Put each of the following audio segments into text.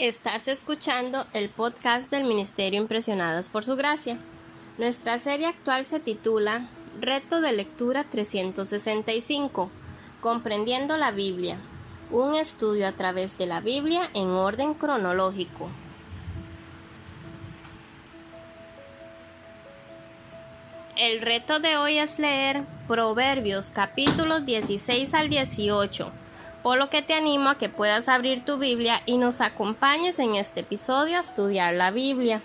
Estás escuchando el podcast del Ministerio Impresionadas por Su Gracia. Nuestra serie actual se titula Reto de Lectura 365, Comprendiendo la Biblia, un estudio a través de la Biblia en orden cronológico. El reto de hoy es leer Proverbios capítulos 16 al 18, por lo que te animo a que puedas abrir tu Biblia y nos acompañes en este episodio a estudiar la Biblia.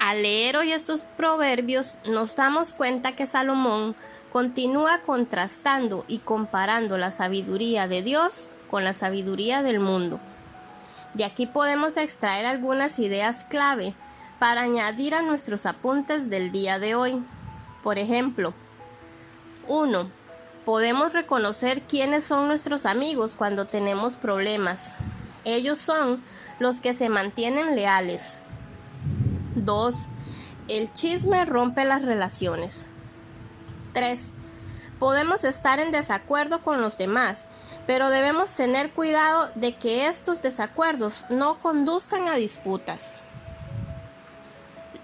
Al leer hoy estos proverbios nos damos cuenta que Salomón continúa contrastando y comparando la sabiduría de Dios con la sabiduría del mundo. De aquí podemos extraer algunas ideas clave para añadir a nuestros apuntes del día de hoy. Por ejemplo, 1. Podemos reconocer quiénes son nuestros amigos cuando tenemos problemas. Ellos son los que se mantienen leales. 2. El chisme rompe las relaciones. 3. Podemos estar en desacuerdo con los demás, pero debemos tener cuidado de que estos desacuerdos no conduzcan a disputas.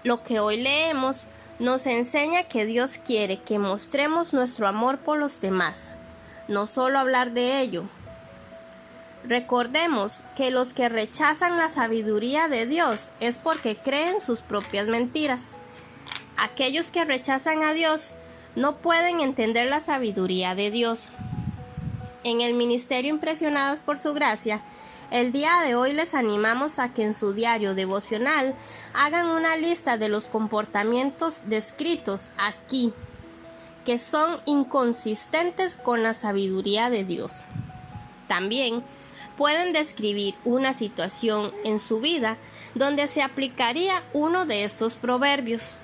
Lo que hoy leemos nos enseña que Dios quiere que mostremos nuestro amor por los demás, no solo hablar de ello. Recordemos que los que rechazan la sabiduría de Dios es porque creen sus propias mentiras. Aquellos que rechazan a Dios no pueden entender la sabiduría de Dios. En el Ministerio Impresionados por Su Gracia, el día de hoy les animamos a que en su diario devocional hagan una lista de los comportamientos descritos aquí, que son inconsistentes con la sabiduría de Dios. También pueden describir una situación en su vida donde se aplicaría uno de estos proverbios.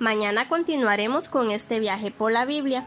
Mañana continuaremos con este viaje por la Biblia.